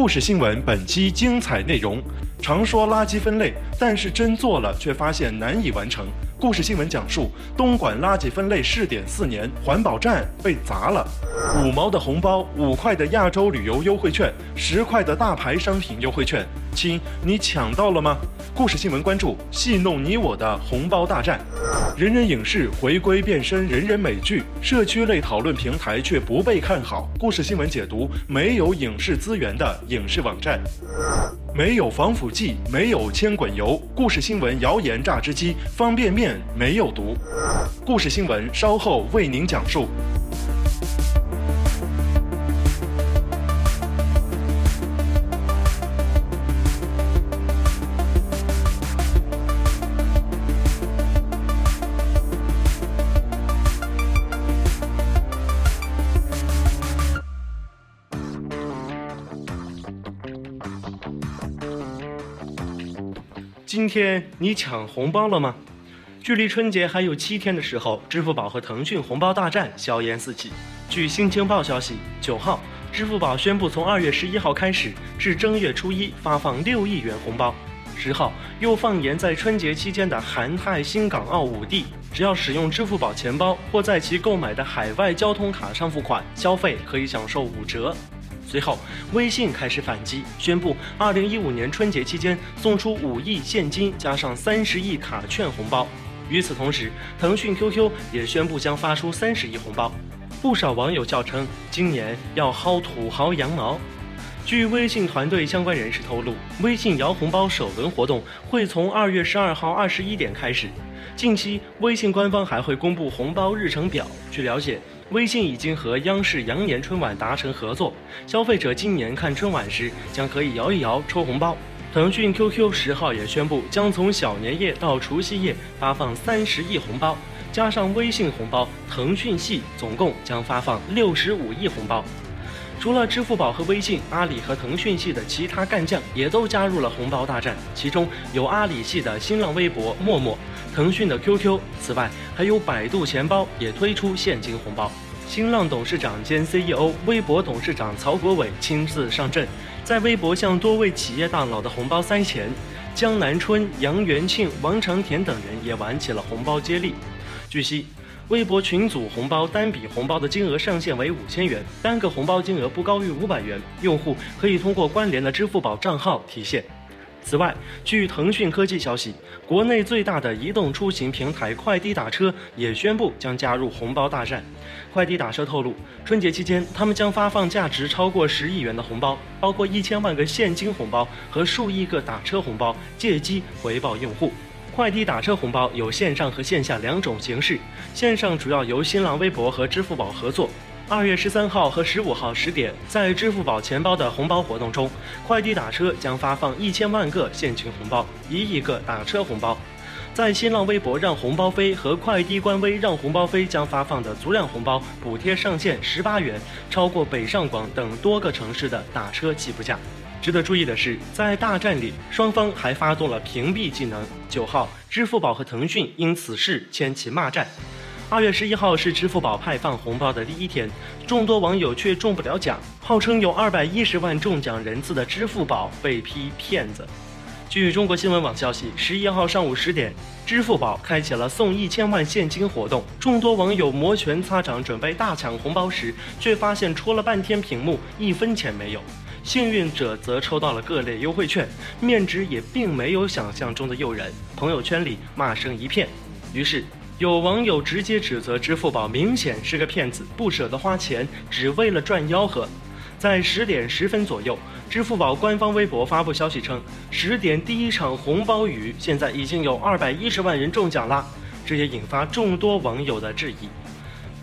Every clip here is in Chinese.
故事新闻本期精彩内容：常说垃圾分类，但是真做了却发现难以完成。故事新闻讲述：东莞垃圾分类试点四年，环保站被砸了。五毛的红包，五块的亚洲旅游优惠券，十块的大牌商品优惠券，亲，你抢到了吗？故事新闻关注：戏弄你我的红包大战。人人影视回归变身人人美剧，社区类讨论平台却不被看好。故事新闻解读：没有影视资源的影视网站。没有防腐剂，没有铅滚油。故事新闻谣言榨汁机，方便面没有毒。故事新闻稍后为您讲述。今天你抢红包了吗？距离春节还有七天的时候，支付宝和腾讯红包大战硝烟四起。据《新京报》消息，九号，支付宝宣布从二月十一号开始至正月初一发放六亿元红包。十号又放言，在春节期间的韩泰新港澳五地，只要使用支付宝钱包或在其购买的海外交通卡上付款，消费可以享受五折。随后，微信开始反击，宣布二零一五年春节期间送出五亿现金加上三十亿卡券红包。与此同时，腾讯 QQ 也宣布将发出三十亿红包。不少网友叫称，今年要薅土豪羊毛。据微信团队相关人士透露，微信摇红包首轮活动会从二月十二号二十一点开始。近期，微信官方还会公布红包日程表。据了解。微信已经和央视羊年春晚达成合作，消费者今年看春晚时将可以摇一摇抽红包。腾讯 QQ 十号也宣布，将从小年夜到除夕夜发放三十亿红包，加上微信红包，腾讯系总共将发放六十五亿红包。除了支付宝和微信，阿里和腾讯系的其他干将也都加入了红包大战，其中有阿里系的新浪微博、陌陌。腾讯的 QQ，此外还有百度钱包也推出现金红包。新浪董事长兼 CEO、微博董事长曹国伟亲自上阵，在微博向多位企业大佬的红包塞钱。江南春、杨元庆、王长田等人也玩起了红包接力。据悉，微博群组红包单笔红包的金额上限为五千元，单个红包金额不高于五百元，用户可以通过关联的支付宝账号提现。此外，据腾讯科技消息，国内最大的移动出行平台快滴打车也宣布将加入红包大战。快滴打车透露，春节期间他们将发放价值超过十亿元的红包，包括一千万个现金红包和数亿个打车红包，借机回报用户。快滴打车红包有线上和线下两种形式，线上主要由新浪微博和支付宝合作。二月十三号和十五号十点，在支付宝钱包的红包活动中，快递打车将发放一千万个现金红包，一亿个打车红包。在新浪微博让红包飞和快递官微让红包飞将发放的足量红包补贴上限十八元，超过北上广等多个城市的打车起步价。值得注意的是，在大战里，双方还发动了屏蔽技能。九号，支付宝和腾讯因此事牵起骂战。二月十一号是支付宝派放红包的第一天，众多网友却中不了奖。号称有二百一十万中奖人次的支付宝被批骗子。据中国新闻网消息，十一号上午十点，支付宝开启了送一千万现金活动。众多网友摩拳擦掌，准备大抢红包时，却发现戳了半天屏幕，一分钱没有。幸运者则抽到了各类优惠券，面值也并没有想象中的诱人。朋友圈里骂声一片，于是。有网友直接指责支付宝明显是个骗子，不舍得花钱，只为了赚吆喝。在十点十分左右，支付宝官方微博发布消息称，十点第一场红包雨，现在已经有二百一十万人中奖啦！这也引发众多网友的质疑。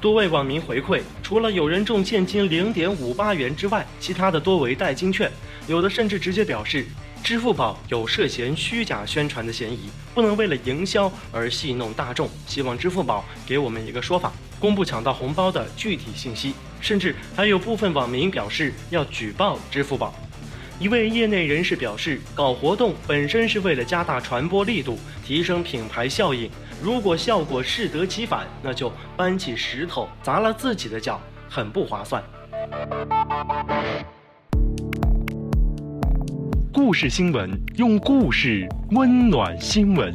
多位网民回馈，除了有人中现金零点五八元之外，其他的多为代金券，有的甚至直接表示支付宝有涉嫌虚假宣传的嫌疑，不能为了营销而戏弄大众，希望支付宝给我们一个说法，公布抢到红包的具体信息。甚至还有部分网民表示要举报支付宝。一位业内人士表示，搞活动本身是为了加大传播力度，提升品牌效应。如果效果适得其反，那就搬起石头砸了自己的脚，很不划算。故事新闻用故事温暖新闻。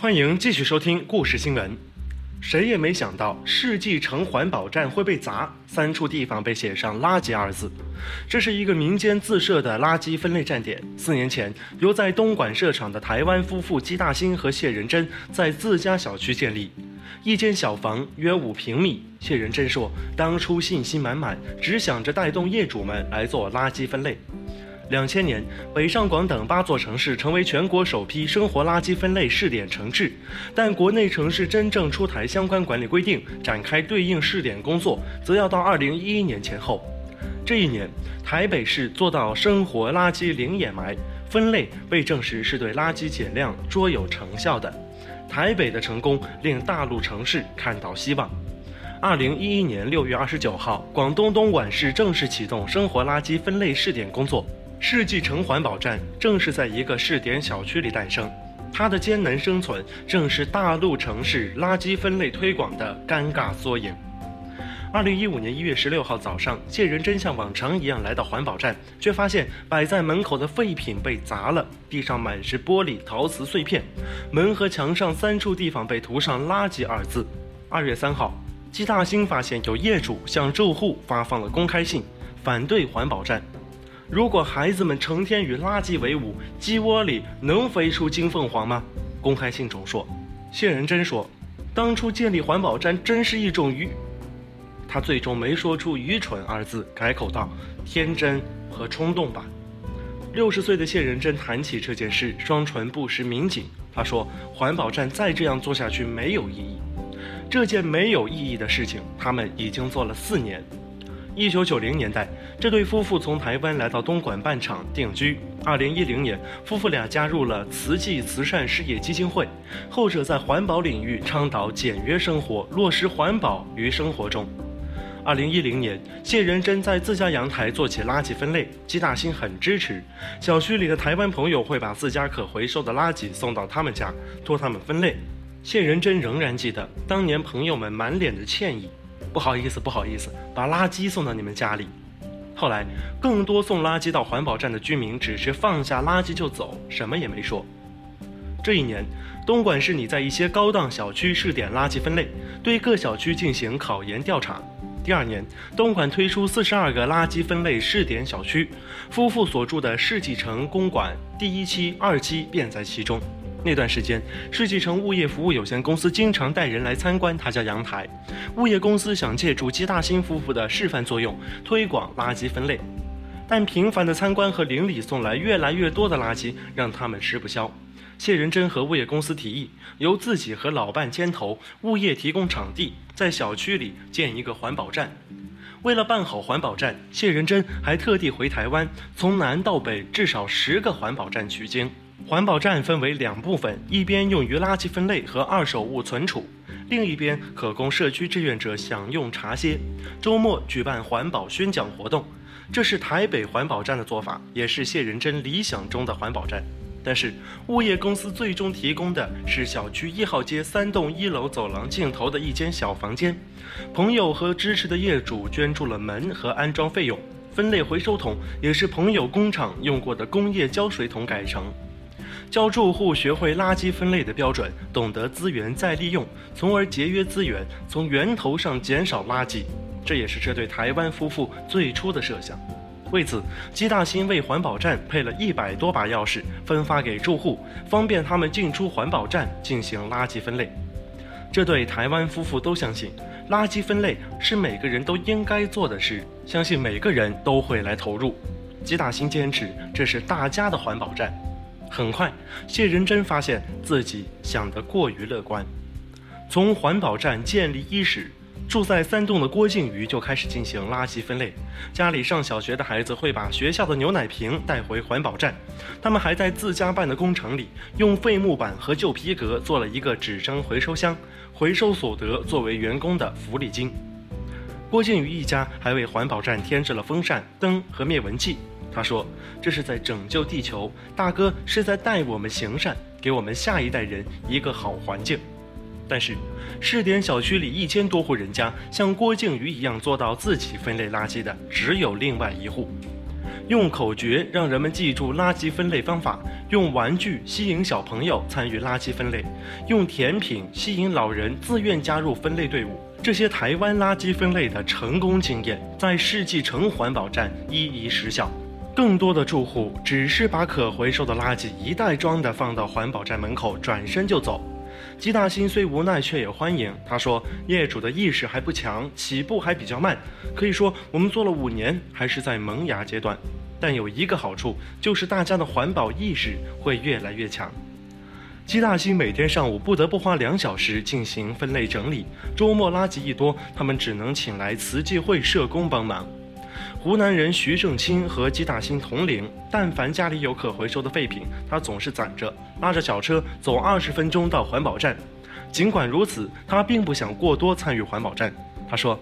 欢迎继续收听故事新闻。谁也没想到世纪城环保站会被砸，三处地方被写上“垃圾”二字。这是一个民间自设的垃圾分类站点。四年前，由在东莞设厂的台湾夫妇姬大兴和谢仁珍在自家小区建立一间小房，约五平米。谢仁珍说，当初信心满满，只想着带动业主们来做垃圾分类。两千年，北上广等八座城市成为全国首批生活垃圾分类试点城市，但国内城市真正出台相关管理规定，展开对应试点工作，则要到二零一一年前后。这一年，台北市做到生活垃圾零掩埋分类，被证实是对垃圾减量卓有成效的。台北的成功令大陆城市看到希望。二零一一年六月二十九号，广东东莞市正式启动生活垃圾分类试点工作。世纪城环保站正是在一个试点小区里诞生，它的艰难生存正是大陆城市垃圾分类推广的尴尬缩影。二零一五年一月十六号早上，谢仁真像往常一样来到环保站，却发现摆在门口的废品被砸了，地上满是玻璃、陶瓷碎片，门和墙上三处地方被涂上“垃圾”二字。二月三号，季大兴发现有业主向住户发放了公开信，反对环保站。如果孩子们成天与垃圾为伍，鸡窝里能飞出金凤凰吗？公开信中说，谢仁真说，当初建立环保站真是一种愚。他最终没说出愚蠢二字，改口道：天真和冲动吧。六十岁的谢仁真谈起这件事，双唇不时抿紧。他说，环保站再这样做下去没有意义。这件没有意义的事情，他们已经做了四年。一九九零年代，这对夫妇从台湾来到东莞办厂定居。二零一零年，夫妇俩加入了慈济慈善事业基金会，后者在环保领域倡导简约生活，落实环保于生活中。二零一零年，谢仁珍在自家阳台做起垃圾分类，姬大兴很支持。小区里的台湾朋友会把自家可回收的垃圾送到他们家，托他们分类。谢仁珍仍然记得当年朋友们满脸的歉意。不好意思，不好意思，把垃圾送到你们家里。后来，更多送垃圾到环保站的居民只是放下垃圾就走，什么也没说。这一年，东莞市拟在一些高档小区试点垃圾分类，对各小区进行考研调查。第二年，东莞推出四十二个垃圾分类试点小区，夫妇所住的世纪城公馆第一期、二期便在其中。那段时间，世纪城物业服务有限公司经常带人来参观他家阳台。物业公司想借助姬大兴夫妇的示范作用，推广垃圾分类，但频繁的参观和邻里送来越来越多的垃圾，让他们吃不消。谢仁珍和物业公司提议，由自己和老伴牵头，物业提供场地，在小区里建一个环保站。为了办好环保站，谢仁珍还特地回台湾，从南到北至少十个环保站取经。环保站分为两部分，一边用于垃圾分类和二手物存储，另一边可供社区志愿者享用茶歇。周末举办环保宣讲活动，这是台北环保站的做法，也是谢仁珍理想中的环保站。但是物业公司最终提供的是小区一号街三栋一楼走廊尽头的一间小房间。朋友和支持的业主捐助了门和安装费用，分类回收桶也是朋友工厂用过的工业胶水桶改成。教住户学会垃圾分类的标准，懂得资源再利用，从而节约资源，从源头上减少垃圾。这也是这对台湾夫妇最初的设想。为此，姬大兴为环保站配了一百多把钥匙，分发给住户，方便他们进出环保站进行垃圾分类。这对台湾夫妇都相信，垃圾分类是每个人都应该做的事，相信每个人都会来投入。吉大兴坚持这是大家的环保站。很快，谢仁珍发现自己想得过于乐观。从环保站建立伊始，住在三栋的郭靖宇就开始进行垃圾分类。家里上小学的孩子会把学校的牛奶瓶带回环保站，他们还在自家办的工厂里用废木板和旧皮革做了一个纸张回收箱，回收所得作为员工的福利金。郭靖宇一家还为环保站添置了风扇、灯和灭蚊器。他说：“这是在拯救地球，大哥是在带我们行善，给我们下一代人一个好环境。”但是，试点小区里一千多户人家，像郭靖宇一样做到自己分类垃圾的，只有另外一户。用口诀让人们记住垃圾分类方法，用玩具吸引小朋友参与垃圾分类，用甜品吸引老人自愿加入分类队伍。这些台湾垃圾分类的成功经验，在世纪城环保站一一实效。更多的住户只是把可回收的垃圾一袋装的放到环保站门口，转身就走。吉大新虽无奈，却也欢迎。他说：“业主的意识还不强，起步还比较慢。可以说，我们做了五年，还是在萌芽阶段。但有一个好处，就是大家的环保意识会越来越强。”吉大新每天上午不得不花两小时进行分类整理，周末垃圾一多，他们只能请来慈济会社工帮忙。湖南人徐正清和吉大兴同龄，但凡家里有可回收的废品，他总是攒着，拉着小车走二十分钟到环保站。尽管如此，他并不想过多参与环保站。他说：“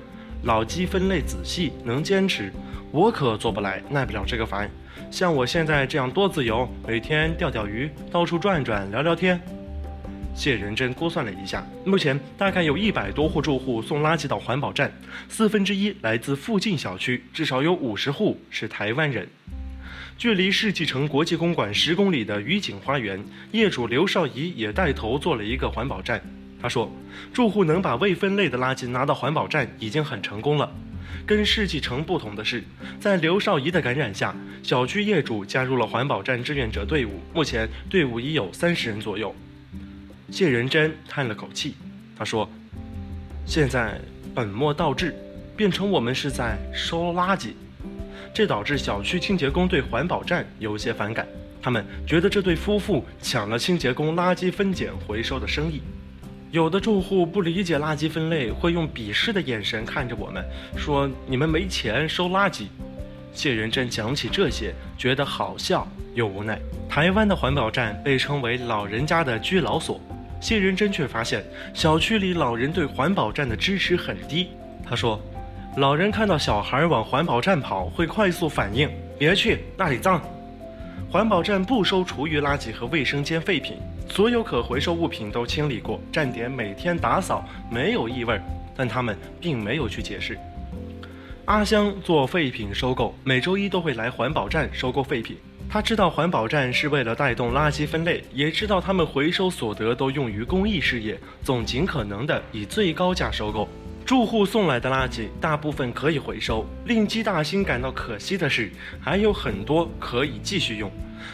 老鸡分类仔细，能坚持，我可做不来，耐不了这个烦。像我现在这样多自由，每天钓钓鱼，到处转转，聊聊天。”谢仁珍估算了一下，目前大概有一百多户住户送垃圾到环保站，四分之一来自附近小区，至少有五十户是台湾人。距离世纪城国际公馆十公里的愉景花园，业主刘少仪也带头做了一个环保站。他说，住户能把未分类的垃圾拿到环保站已经很成功了。跟世纪城不同的是，在刘少仪的感染下，小区业主加入了环保站志愿者队伍，目前队伍已有三十人左右。谢仁珍叹了口气，他说：“现在本末倒置，变成我们是在收垃圾，这导致小区清洁工对环保站有些反感。他们觉得这对夫妇抢了清洁工垃圾分拣回收的生意。有的住户不理解垃圾分类，会用鄙视的眼神看着我们，说你们没钱收垃圾。”谢仁珍讲起这些，觉得好笑又无奈。台湾的环保站被称为“老人家的居老所”。谢仁珍却发现，小区里老人对环保站的支持很低。他说：“老人看到小孩往环保站跑，会快速反应，别去那里脏。环保站不收厨余垃圾和卫生间废品，所有可回收物品都清理过，站点每天打扫，没有异味。但他们并没有去解释。”阿香做废品收购，每周一都会来环保站收购废品。他知道环保站是为了带动垃圾分类，也知道他们回收所得都用于公益事业，总尽可能的以最高价收购。住户送来的垃圾大部分可以回收，令姬大兴感到可惜的是，还有很多可以继续用。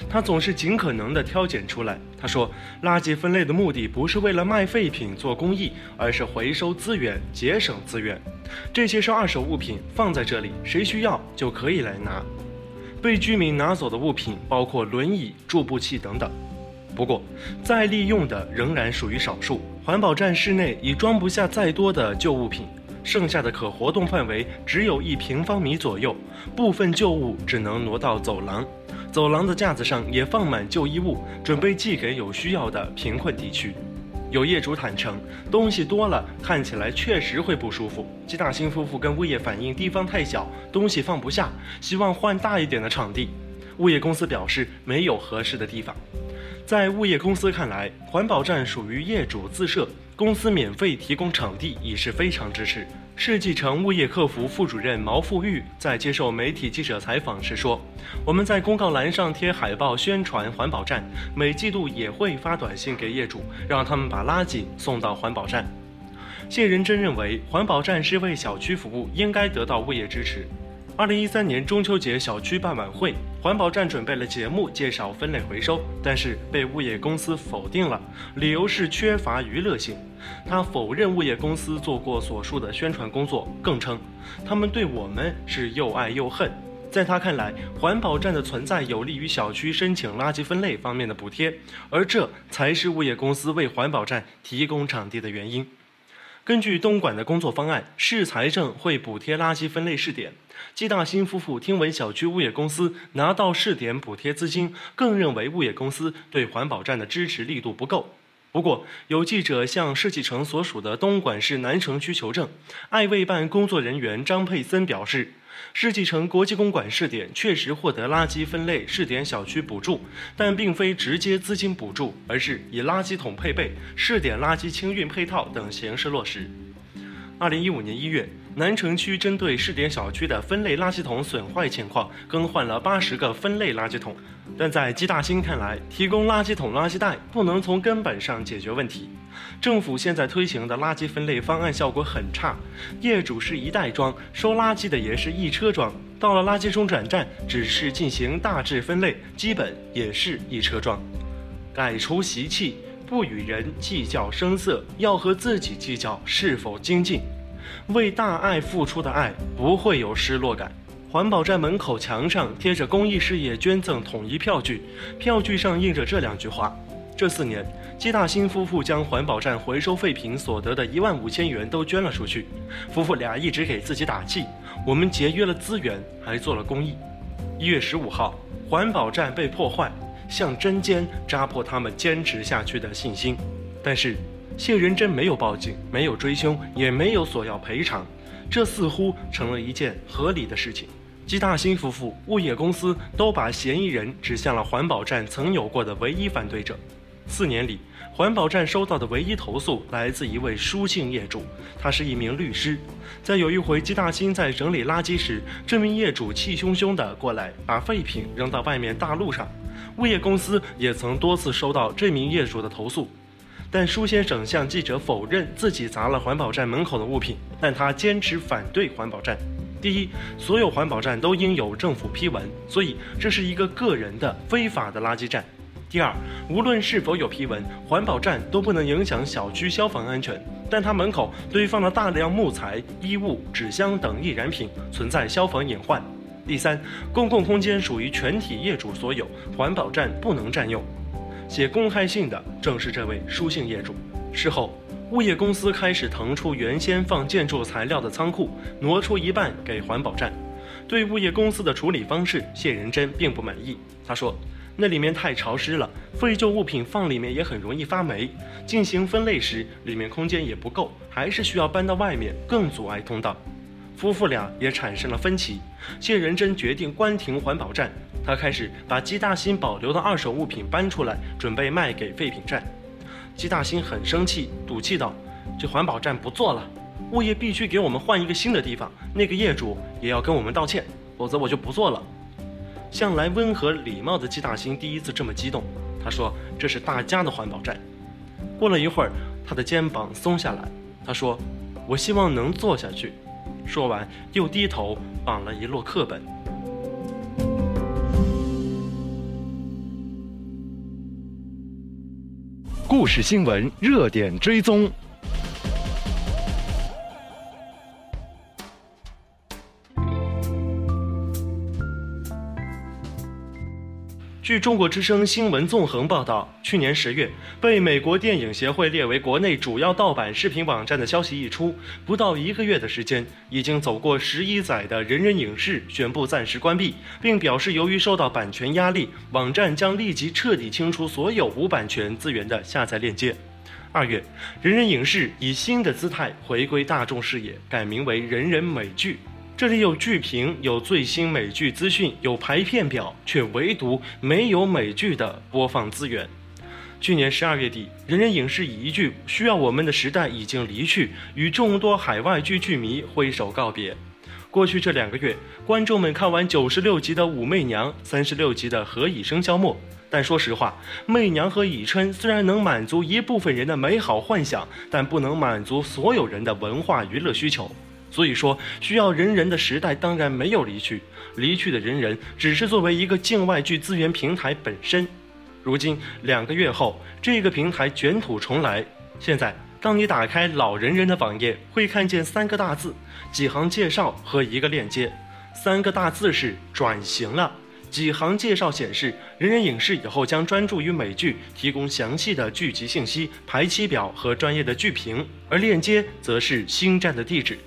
他总是尽可能的挑拣出来。他说，垃圾分类的目的不是为了卖废品做公益，而是回收资源，节省资源。这些是二手物品，放在这里，谁需要就可以来拿。被居民拿走的物品包括轮椅、助步器等等，不过再利用的仍然属于少数。环保站室内已装不下再多的旧物品，剩下的可活动范围只有一平方米左右，部分旧物只能挪到走廊。走廊的架子上也放满旧衣物，准备寄给有需要的贫困地区。有业主坦诚，东西多了，看起来确实会不舒服。季大兴夫妇跟物业反映地方太小，东西放不下，希望换大一点的场地。物业公司表示没有合适的地方。在物业公司看来，环保站属于业主自设，公司免费提供场地已是非常支持。世纪城物业客服副主任毛富玉在接受媒体记者采访时说：“我们在公告栏上贴海报宣传环保站，每季度也会发短信给业主，让他们把垃圾送到环保站。”谢仁珍认为，环保站是为小区服务，应该得到物业支持。二零一三年中秋节小区办晚会，环保站准备了节目介绍分类回收，但是被物业公司否定了，理由是缺乏娱乐性。他否认物业公司做过所述的宣传工作，更称他们对我们是又爱又恨。在他看来，环保站的存在有利于小区申请垃圾分类方面的补贴，而这才是物业公司为环保站提供场地的原因。根据东莞的工作方案，市财政会补贴垃圾分类试点。季大新夫妇听闻小区物业公司拿到试点补贴资金，更认为物业公司对环保站的支持力度不够。不过，有记者向世纪城所属的东莞市南城区求证，爱卫办工作人员张佩森表示。世纪城国际公馆试点确实获得垃圾分类试点小区补助，但并非直接资金补助，而是以垃圾桶配备、试点垃圾清运配套等形式落实。二零一五年一月，南城区针对试点小区的分类垃圾桶损坏情况，更换了八十个分类垃圾桶。但在姬大新看来，提供垃圾桶、垃圾袋不能从根本上解决问题。政府现在推行的垃圾分类方案效果很差，业主是一袋装，收垃圾的也是一车装，到了垃圾中转站只是进行大致分类，基本也是一车装。改除习气，不与人计较声色，要和自己计较是否精进。为大爱付出的爱不会有失落感。环保站门口墙上贴着公益事业捐赠统一票据，票据上印着这两句话。这四年，季大新夫妇将环保站回收废品所得的一万五千元都捐了出去。夫妇俩一直给自己打气：我们节约了资源，还做了公益。一月十五号，环保站被破坏，像针尖扎破他们坚持下去的信心。但是，谢仁珍没有报警，没有追凶，也没有索要赔偿，这似乎成了一件合理的事情。季大新夫妇、物业公司都把嫌疑人指向了环保站曾有过的唯一反对者。四年里，环保站收到的唯一投诉来自一位书姓业主，他是一名律师。在有一回季大新在整理垃圾时，这名业主气汹汹地过来，把废品扔到外面大路上。物业公司也曾多次收到这名业主的投诉，但舒先生向记者否认自己砸了环保站门口的物品，但他坚持反对环保站。第一，所有环保站都应有政府批文，所以这是一个个人的非法的垃圾站。第二，无论是否有批文，环保站都不能影响小区消防安全。但它门口堆放了大量木材、衣物、纸箱等易燃品，存在消防隐患。第三，公共空间属于全体业主所有，环保站不能占用。写公开信的正是这位书姓业主。事后，物业公司开始腾出原先放建筑材料的仓库，挪出一半给环保站。对物业公司的处理方式，谢仁珍并不满意。他说。那里面太潮湿了，废旧物品放里面也很容易发霉。进行分类时，里面空间也不够，还是需要搬到外面，更阻碍通道。夫妇俩也产生了分歧。谢仁珍决定关停环保站，他开始把季大新保留的二手物品搬出来，准备卖给废品站。季大兴很生气，赌气道：“这环保站不做了，物业必须给我们换一个新的地方，那个业主也要跟我们道歉，否则我就不做了。”向来温和礼貌的季大兴第一次这么激动，他说：“这是大家的环保站。”过了一会儿，他的肩膀松下来，他说：“我希望能做下去。”说完，又低头绑了一摞课本。故事新闻热点追踪。据中国之声新闻纵横报道，去年十月，被美国电影协会列为国内主要盗版视频网站的消息一出，不到一个月的时间，已经走过十一载的人人影视宣布暂时关闭，并表示由于受到版权压力，网站将立即彻底清除所有无版权资源的下载链接。二月，人人影视以新的姿态回归大众视野，改名为人人美剧。这里有剧评，有最新美剧资讯，有排片表，却唯独没有美剧的播放资源。去年十二月底，人人影视以一句“需要我们的时代已经离去”，与众多海外剧剧迷挥手告别。过去这两个月，观众们看完九十六集的《武媚娘》，三十六集的《何以笙箫默》，但说实话，媚娘和以琛虽然能满足一部分人的美好幻想，但不能满足所有人的文化娱乐需求。所以说，需要人人的时代当然没有离去，离去的人人只是作为一个境外剧资源平台本身。如今两个月后，这个平台卷土重来。现在，当你打开老人人的网页，会看见三个大字、几行介绍和一个链接。三个大字是转型了。几行介绍显示，人人影视以后将专注于美剧，提供详细的剧集信息、排期表和专业的剧评，而链接则是星战的地址。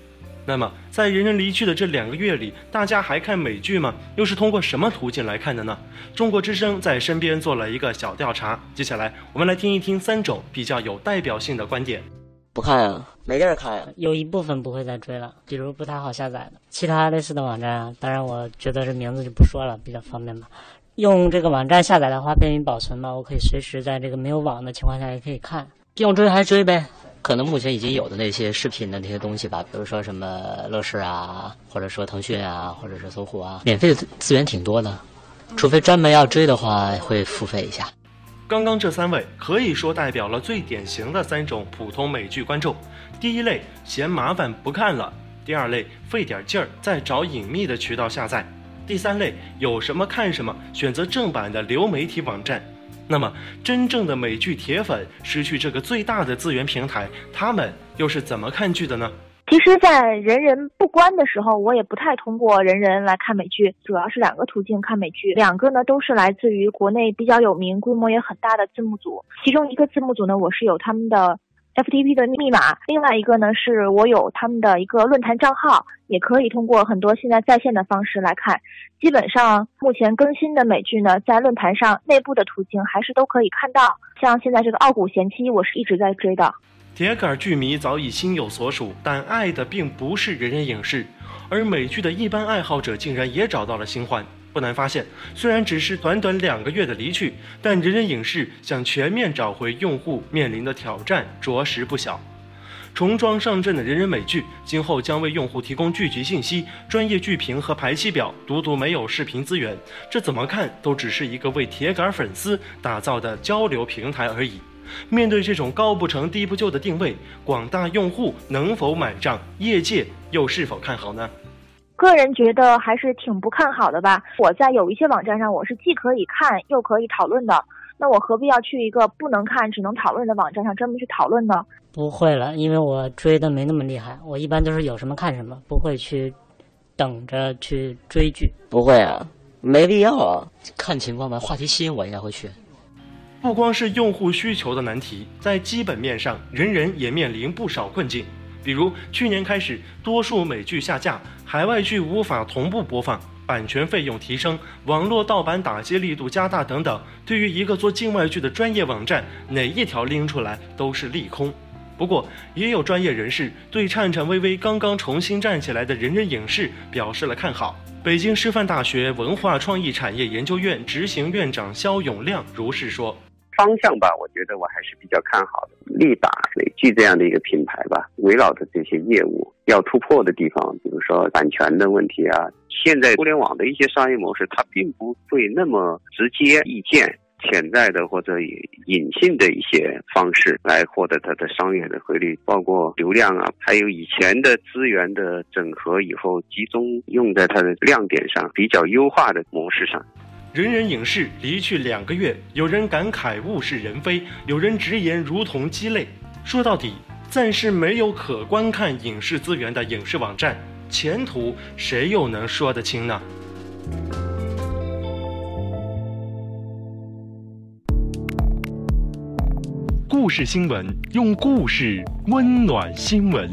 那么，在人人离去的这两个月里，大家还看美剧吗？又是通过什么途径来看的呢？中国之声在身边做了一个小调查，接下来我们来听一听三种比较有代表性的观点。不看啊，没地儿看呀。有一部分不会再追了，比如不太好下载的其他类似的网站啊。当然，我觉得这名字就不说了，比较方便吧。用这个网站下载的话，便于保存嘛，我可以随时在这个没有网的情况下也可以看。要追还追呗。可能目前已经有的那些视频的那些东西吧，比如说什么乐视啊，或者说腾讯啊，或者是搜狐啊，免费的资源挺多的，除非专门要追的话，会付费一下。刚刚这三位可以说代表了最典型的三种普通美剧观众：第一类嫌麻烦不看了；第二类费点劲儿再找隐秘的渠道下载；第三类有什么看什么，选择正版的流媒体网站。那么，真正的美剧铁粉失去这个最大的资源平台，他们又是怎么看剧的呢？其实，在人人不关的时候，我也不太通过人人来看美剧，主要是两个途径看美剧，两个呢都是来自于国内比较有名、规模也很大的字幕组。其中一个字幕组呢，我是有他们的。FTP 的密码，另外一个呢是我有他们的一个论坛账号，也可以通过很多现在在线的方式来看。基本上目前更新的美剧呢，在论坛上内部的途径还是都可以看到。像现在这个《傲骨贤妻》，我是一直在追的。铁杆剧迷早已心有所属，但爱的并不是人人影视，而美剧的一般爱好者竟然也找到了新欢。不难发现，虽然只是短短两个月的离去，但人人影视想全面找回用户面临的挑战着实不小。重装上阵的人人美剧，今后将为用户提供剧集信息、专业剧评和排期表，独独没有视频资源，这怎么看都只是一个为铁杆粉丝打造的交流平台而已。面对这种高不成低不就的定位，广大用户能否买账？业界又是否看好呢？个人觉得还是挺不看好的吧。我在有一些网站上，我是既可以看又可以讨论的。那我何必要去一个不能看只能讨论的网站上专门去讨论呢？不会了，因为我追的没那么厉害。我一般都是有什么看什么，不会去等着去追剧。不会啊，没必要啊。看情况吧，话题吸引我应该会去。不光是用户需求的难题，在基本面上，人人也面临不少困境。比如去年开始，多数美剧下架，海外剧无法同步播放，版权费用提升，网络盗版打击力度加大等等。对于一个做境外剧的专业网站，哪一条拎出来都是利空。不过，也有专业人士对颤颤巍巍、刚刚重新站起来的人人影视表示了看好。北京师范大学文化创意产业研究院执行院长肖永亮如是说。方向吧，我觉得我还是比较看好的。力打美剧这样的一个品牌吧，围绕着这些业务要突破的地方，比如说版权的问题啊。现在互联网的一些商业模式，它并不会那么直接意见潜在的或者隐性的一些方式来获得它的商业的回利，包括流量啊，还有以前的资源的整合以后集中用在它的亮点上，比较优化的模式上。人人影视离去两个月，有人感慨物是人非，有人直言如同鸡肋。说到底，暂时没有可观看影视资源的影视网站，前途谁又能说得清呢？故事新闻，用故事温暖新闻。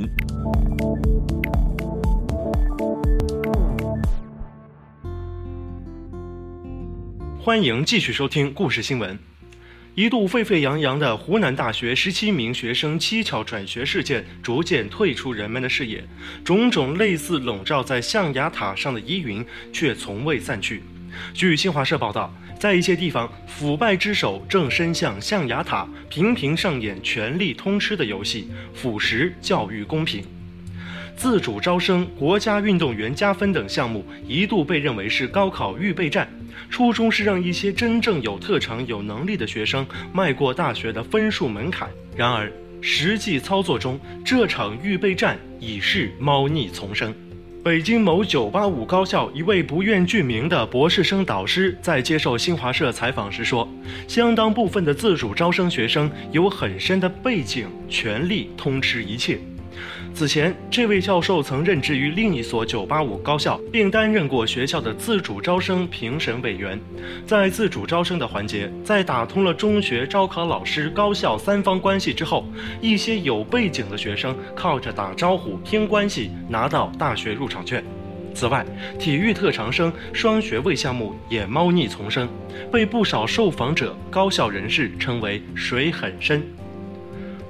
欢迎继续收听故事新闻。一度沸沸扬扬的湖南大学十七名学生蹊跷转学事件，逐渐退出人们的视野。种种类似笼罩在象牙塔上的疑云，却从未散去。据新华社报道，在一些地方，腐败之手正伸向象牙塔，频频上演权力通吃的游戏，腐蚀教育公平。自主招生、国家运动员加分等项目一度被认为是高考预备战。初衷是让一些真正有特长、有能力的学生迈过大学的分数门槛。然而，实际操作中，这场预备战已是猫腻丛生。北京某985高校一位不愿具名的博士生导师在接受新华社采访时说：“相当部分的自主招生学生有很深的背景，权力通吃一切。”此前，这位教授曾任职于另一所985高校，并担任过学校的自主招生评审委员。在自主招生的环节，在打通了中学招考老师、高校三方关系之后，一些有背景的学生靠着打招呼、拼关系拿到大学入场券。此外，体育特长生双学位项目也猫腻丛生，被不少受访者、高校人士称为“水很深”。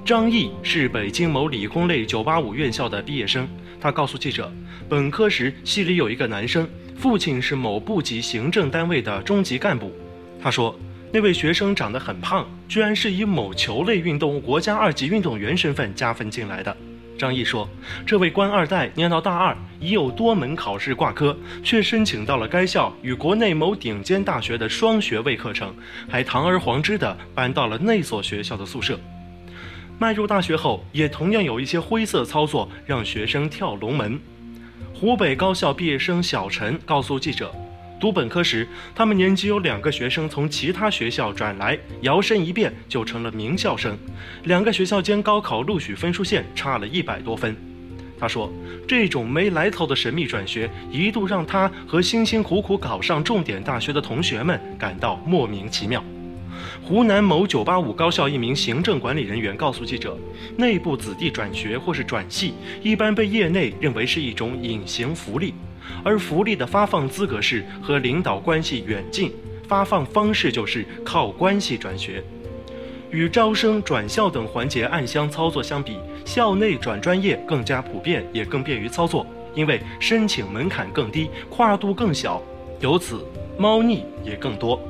张毅是北京某理工类985院校的毕业生。他告诉记者，本科时系里有一个男生，父亲是某部级行政单位的中级干部。他说，那位学生长得很胖，居然是以某球类运动国家二级运动员身份加分进来的。张毅说，这位官二代念到大二，已有多门考试挂科，却申请到了该校与国内某顶尖大学的双学位课程，还堂而皇之地搬到了那所学校的宿舍。迈入大学后，也同样有一些灰色操作让学生跳龙门。湖北高校毕业生小陈告诉记者，读本科时，他们年级有两个学生从其他学校转来，摇身一变就成了名校生。两个学校间高考录取分数线差了一百多分。他说，这种没来头的神秘转学，一度让他和辛辛苦苦考上重点大学的同学们感到莫名其妙。湖南某985高校一名行政管理人员告诉记者，内部子弟转学或是转系，一般被业内认为是一种隐形福利，而福利的发放资格是和领导关系远近，发放方式就是靠关系转学。与招生、转校等环节暗箱操作相比，校内转专业更加普遍，也更便于操作，因为申请门槛更低，跨度更小，由此猫腻也更多。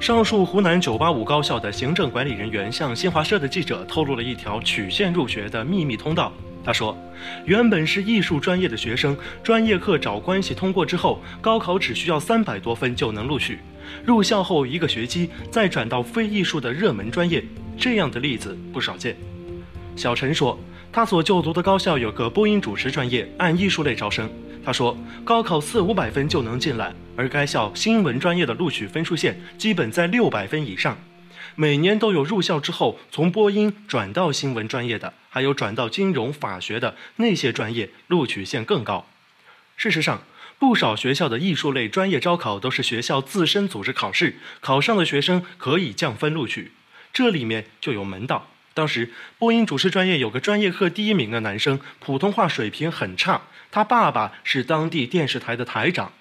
上述湖南985高校的行政管理人员向新华社的记者透露了一条曲线入学的秘密通道。他说，原本是艺术专业的学生，专业课找关系通过之后，高考只需要三百多分就能录取。入校后一个学期再转到非艺术的热门专业，这样的例子不少见。小陈说，他所就读的高校有个播音主持专业，按艺术类招生。他说，高考四五百分就能进来，而该校新闻专业的录取分数线基本在六百分以上。每年都有入校之后从播音转到新闻专业的，还有转到金融、法学的那些专业，录取线更高。事实上，不少学校的艺术类专业招考都是学校自身组织考试，考上的学生可以降分录取，这里面就有门道。当时播音主持专业有个专业课第一名的男生，普通话水平很差。他爸爸是当地电视台的台长。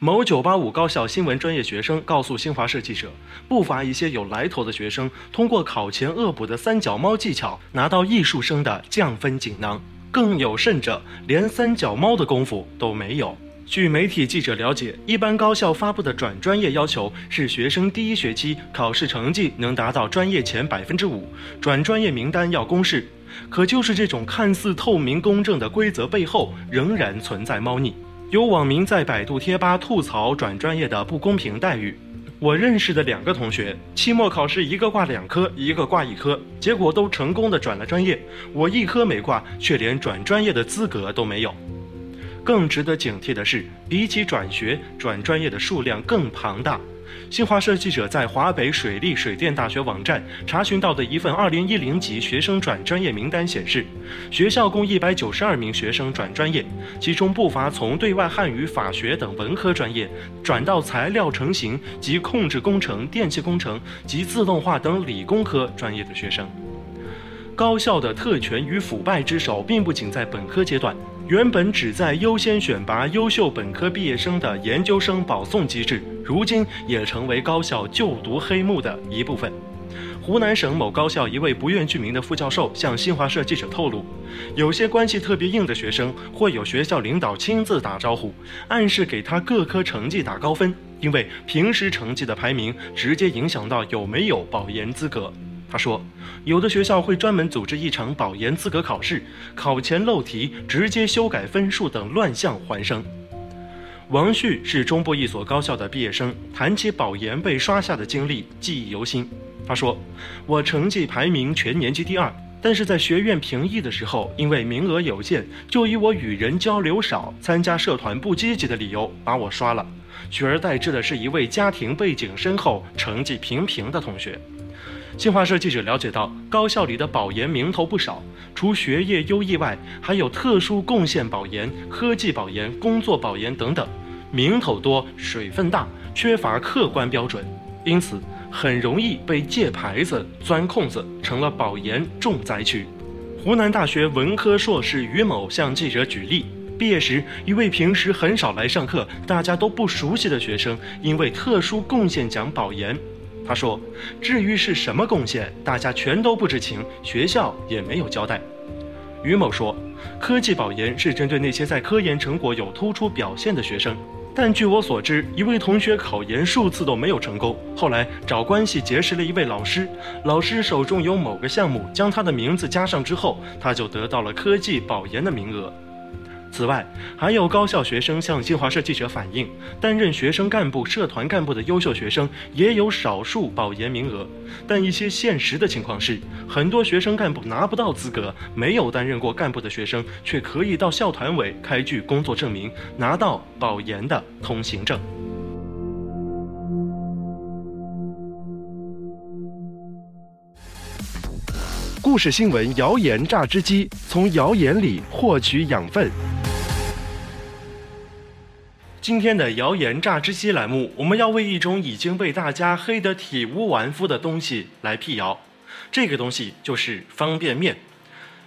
某985高校新闻专业学生告诉新华社记者，不乏一些有来头的学生，通过考前恶补的三脚猫技巧，拿到艺术生的降分锦囊。更有甚者，连三脚猫的功夫都没有。据媒体记者了解，一般高校发布的转专业要求是学生第一学期考试成绩能达到专业前百分之五，转专业名单要公示。可就是这种看似透明公正的规则背后，仍然存在猫腻。有网民在百度贴吧吐槽转专业的不公平待遇。我认识的两个同学，期末考试一个挂两科，一个挂一科，结果都成功的转了专业，我一科没挂，却连转专业的资格都没有。更值得警惕的是，比起转学，转专业的数量更庞大。新华社记者在华北水利水电大学网站查询到的一份2010级学生转专业名单显示，学校共192名学生转专业，其中不乏从对外汉语、法学等文科专业转到材料成型及控制工程、电气工程及自动化等理工科专业的学生。高校的特权与腐败之手，并不仅在本科阶段。原本旨在优先选拔优秀本科毕业生的研究生保送机制，如今也成为高校就读黑幕的一部分。湖南省某高校一位不愿具名的副教授向新华社记者透露，有些关系特别硬的学生会有学校领导亲自打招呼，暗示给他各科成绩打高分，因为平时成绩的排名直接影响到有没有保研资格。他说，有的学校会专门组织一场保研资格考试，考前漏题、直接修改分数等乱象环生。王旭是中部一所高校的毕业生，谈起保研被刷下的经历，记忆犹新。他说：“我成绩排名全年级第二，但是在学院评议的时候，因为名额有限，就以我与人交流少、参加社团不积极的理由把我刷了，取而代之的是一位家庭背景深厚、成绩平平的同学。新华社记者了解到，高校里的保研名头不少，除学业优异外，还有特殊贡献保研、科技保研、工作保研等等，名头多、水分大，缺乏客观标准，因此。很容易被借牌子、钻空子，成了保研重灾区。湖南大学文科硕士于某向记者举例，毕业时一位平时很少来上课、大家都不熟悉的学生，因为特殊贡献奖保研。他说：“至于是什么贡献，大家全都不知情，学校也没有交代。”于某说：“科技保研是针对那些在科研成果有突出表现的学生。”但据我所知，一位同学考研数次都没有成功，后来找关系结识了一位老师，老师手中有某个项目，将他的名字加上之后，他就得到了科技保研的名额。此外，还有高校学生向新华社记者反映，担任学生干部、社团干部的优秀学生也有少数保研名额，但一些现实的情况是，很多学生干部拿不到资格，没有担任过干部的学生却可以到校团委开具工作证明，拿到保研的通行证。故事新闻谣言榨汁机，从谣言里获取养分。今天的谣言榨汁机栏目，我们要为一种已经被大家黑得体无完肤的东西来辟谣。这个东西就是方便面。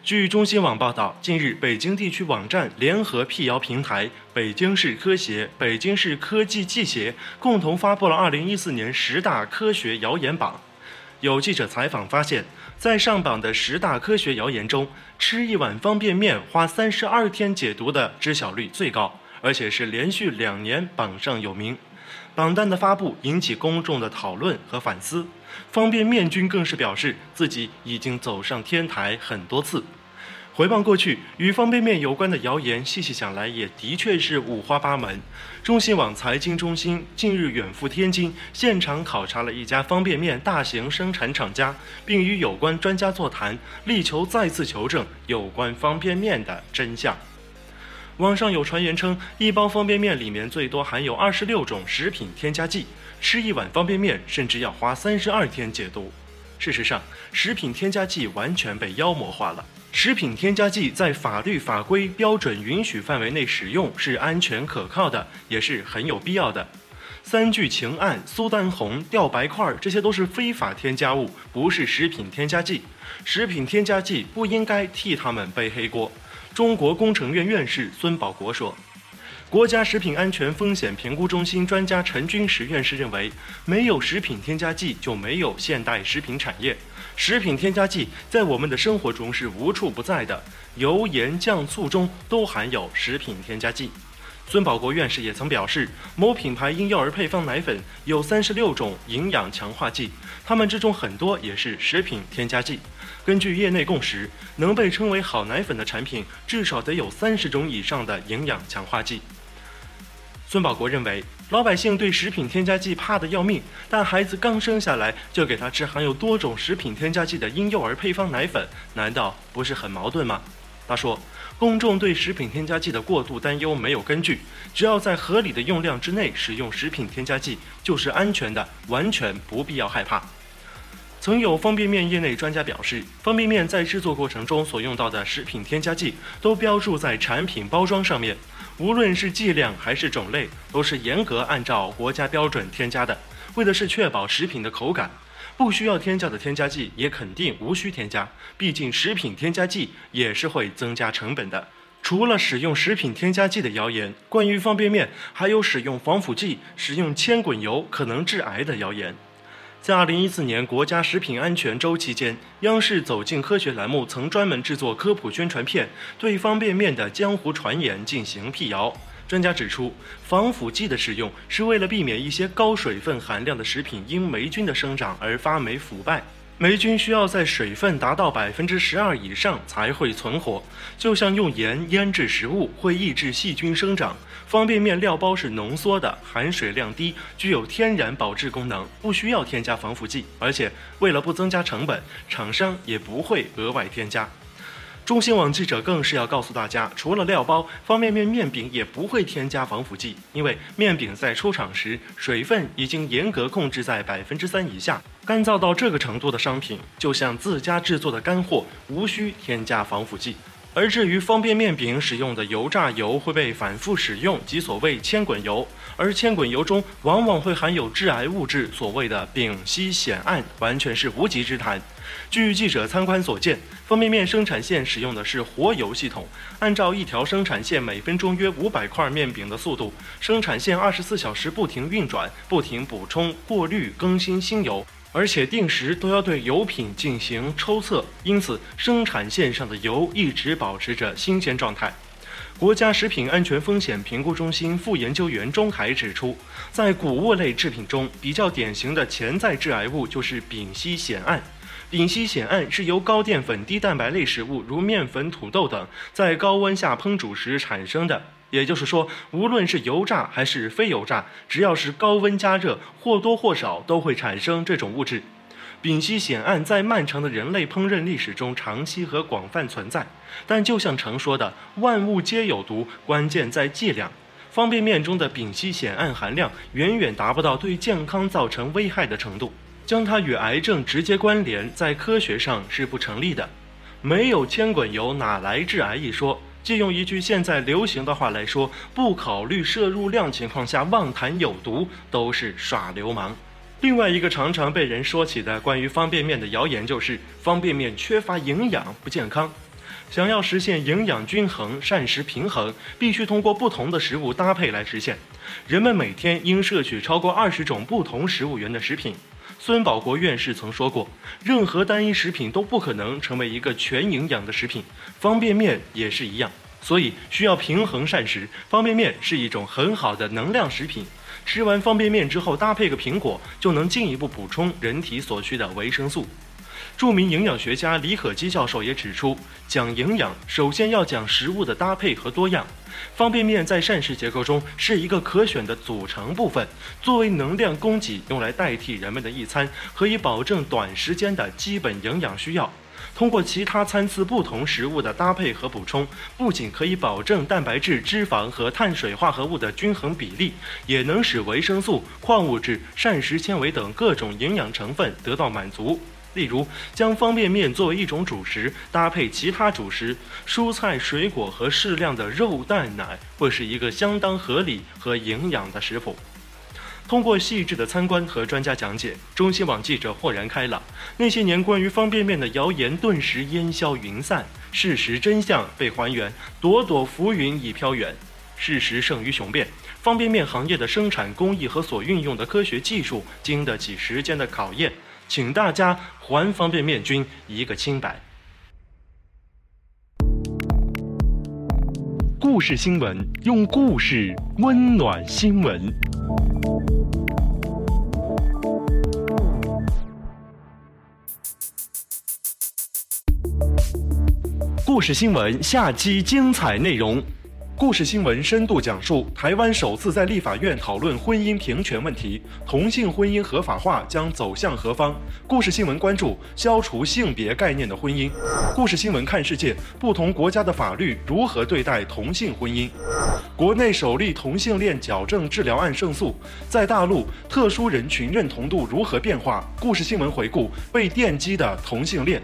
据中新网报道，近日北京地区网站联合辟谣平台北京市科协、北京市科技技协共同发布了2014年十大科学谣言榜。有记者采访发现，在上榜的十大科学谣言中，吃一碗方便面花三十二天解毒的知晓率最高，而且是连续两年榜上有名。榜单的发布引起公众的讨论和反思，方便面君更是表示自己已经走上天台很多次。回望过去，与方便面有关的谣言，细细想来也的确是五花八门。中新网财经中心近日远赴天津，现场考察了一家方便面大型生产厂家，并与有关专家座谈，力求再次求证有关方便面的真相。网上有传言称，一包方便面里面最多含有二十六种食品添加剂，吃一碗方便面甚至要花三十二天解毒。事实上，食品添加剂完全被妖魔化了。食品添加剂在法律法规标准允许范围内使用是安全可靠的，也是很有必要的。三聚氰胺、苏丹红、吊白块儿，这些都是非法添加物，不是食品添加剂。食品添加剂不应该替他们背黑锅。中国工程院院士孙保国说。国家食品安全风险评估中心专家陈军石院士认为，没有食品添加剂就没有现代食品产业。食品添加剂在我们的生活中是无处不在的，油盐酱醋中都含有食品添加剂。孙保国院士也曾表示，某品牌婴幼儿配方奶粉有三十六种营养强化剂，它们之中很多也是食品添加剂。根据业内共识，能被称为好奶粉的产品至少得有三十种以上的营养强化剂。孙保国认为，老百姓对食品添加剂怕得要命，但孩子刚生下来就给他吃含有多种食品添加剂的婴幼儿配方奶粉，难道不是很矛盾吗？他说，公众对食品添加剂的过度担忧没有根据，只要在合理的用量之内使用食品添加剂就是安全的，完全不必要害怕。曾有方便面业内专家表示，方便面在制作过程中所用到的食品添加剂都标注在产品包装上面。无论是剂量还是种类，都是严格按照国家标准添加的，为的是确保食品的口感。不需要添加的添加剂也肯定无需添加，毕竟食品添加剂也是会增加成本的。除了使用食品添加剂的谣言，关于方便面还有使用防腐剂、使用铅滚油可能致癌的谣言。在二零一四年国家食品安全周期间，央视《走进科学》栏目曾专门制作科普宣传片，对方便面的江湖传言进行辟谣。专家指出，防腐剂的使用是为了避免一些高水分含量的食品因霉菌的生长而发霉腐败。霉菌需要在水分达到百分之十二以上才会存活，就像用盐腌制食物会抑制细菌生长。方便面料包是浓缩的，含水量低，具有天然保质功能，不需要添加防腐剂，而且为了不增加成本，厂商也不会额外添加。中新网记者更是要告诉大家，除了料包，方便面面饼也不会添加防腐剂，因为面饼在出厂时水分已经严格控制在百分之三以下，干燥到这个程度的商品就像自家制作的干货，无需添加防腐剂。而至于方便面饼使用的油炸油会被反复使用，即所谓铅滚油，而铅滚油中往往会含有致癌物质，所谓的丙烯酰胺，完全是无稽之谈。据记者参观所见，方便面生产线使用的是活油系统，按照一条生产线每分钟约五百块面饼的速度，生产线二十四小时不停运转，不停补充、过滤、更新新油。而且定时都要对油品进行抽测，因此生产线上的油一直保持着新鲜状态。国家食品安全风险评估中心副研究员钟海指出，在谷物类制品中，比较典型的潜在致癌物就是丙烯酰胺。丙烯酰胺是由高淀粉、低蛋白类食物，如面粉、土豆等，在高温下烹煮时产生的。也就是说，无论是油炸还是非油炸，只要是高温加热，或多或少都会产生这种物质。丙烯酰胺在漫长的人类烹饪历史中长期和广泛存在。但就像常说的“万物皆有毒”，关键在剂量。方便面中的丙烯酰胺含量远远达不到对健康造成危害的程度，将它与癌症直接关联，在科学上是不成立的。没有千滚油，哪来致癌一说？借用一句现在流行的话来说，不考虑摄入量情况下妄谈有毒，都是耍流氓。另外一个常常被人说起的关于方便面的谣言，就是方便面缺乏营养，不健康。想要实现营养均衡、膳食平衡，必须通过不同的食物搭配来实现。人们每天应摄取超过二十种不同食物源的食品。孙宝国院士曾说过，任何单一食品都不可能成为一个全营养的食品，方便面也是一样，所以需要平衡膳食。方便面是一种很好的能量食品，吃完方便面之后搭配个苹果，就能进一步补充人体所需的维生素。著名营养学家李可基教授也指出，讲营养首先要讲食物的搭配和多样。方便面在膳食结构中是一个可选的组成部分，作为能量供给，用来代替人们的一餐，可以保证短时间的基本营养需要。通过其他参差不同食物的搭配和补充，不仅可以保证蛋白质、脂肪和碳水化合物的均衡比例，也能使维生素、矿物质、膳食纤维等各种营养成分得到满足。例如，将方便面作为一种主食，搭配其他主食、蔬菜、水果和适量的肉、蛋、奶，会是一个相当合理和营养的食谱。通过细致的参观和专家讲解，中新网记者豁然开朗。那些年关于方便面的谣言顿时烟消云散，事实真相被还原，朵朵浮云已飘远。事实胜于雄辩，方便面行业的生产工艺和所运用的科学技术经得起时间的考验。请大家还方便面君一个清白。故事新闻用故事温暖新闻。故事新闻下期精彩内容。故事新闻深度讲述台湾首次在立法院讨论婚姻平权问题，同性婚姻合法化将走向何方？故事新闻关注消除性别概念的婚姻。故事新闻看世界，不同国家的法律如何对待同性婚姻？国内首例同性恋矫正治疗案胜诉，在大陆特殊人群认同度如何变化？故事新闻回顾被电击的同性恋。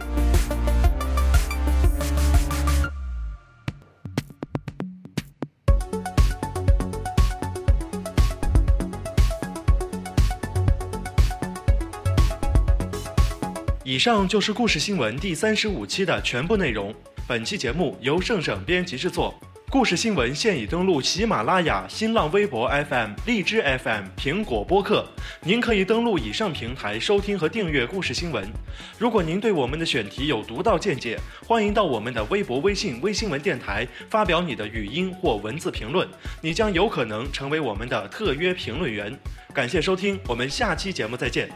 以上就是故事新闻第三十五期的全部内容。本期节目由盛盛编辑制作。故事新闻现已登录喜马拉雅、新浪微博 FM、荔枝 FM、苹果播客，您可以登录以上平台收听和订阅故事新闻。如果您对我们的选题有独到见解，欢迎到我们的微博、微信、微新闻电台发表你的语音或文字评论，你将有可能成为我们的特约评论员。感谢收听，我们下期节目再见。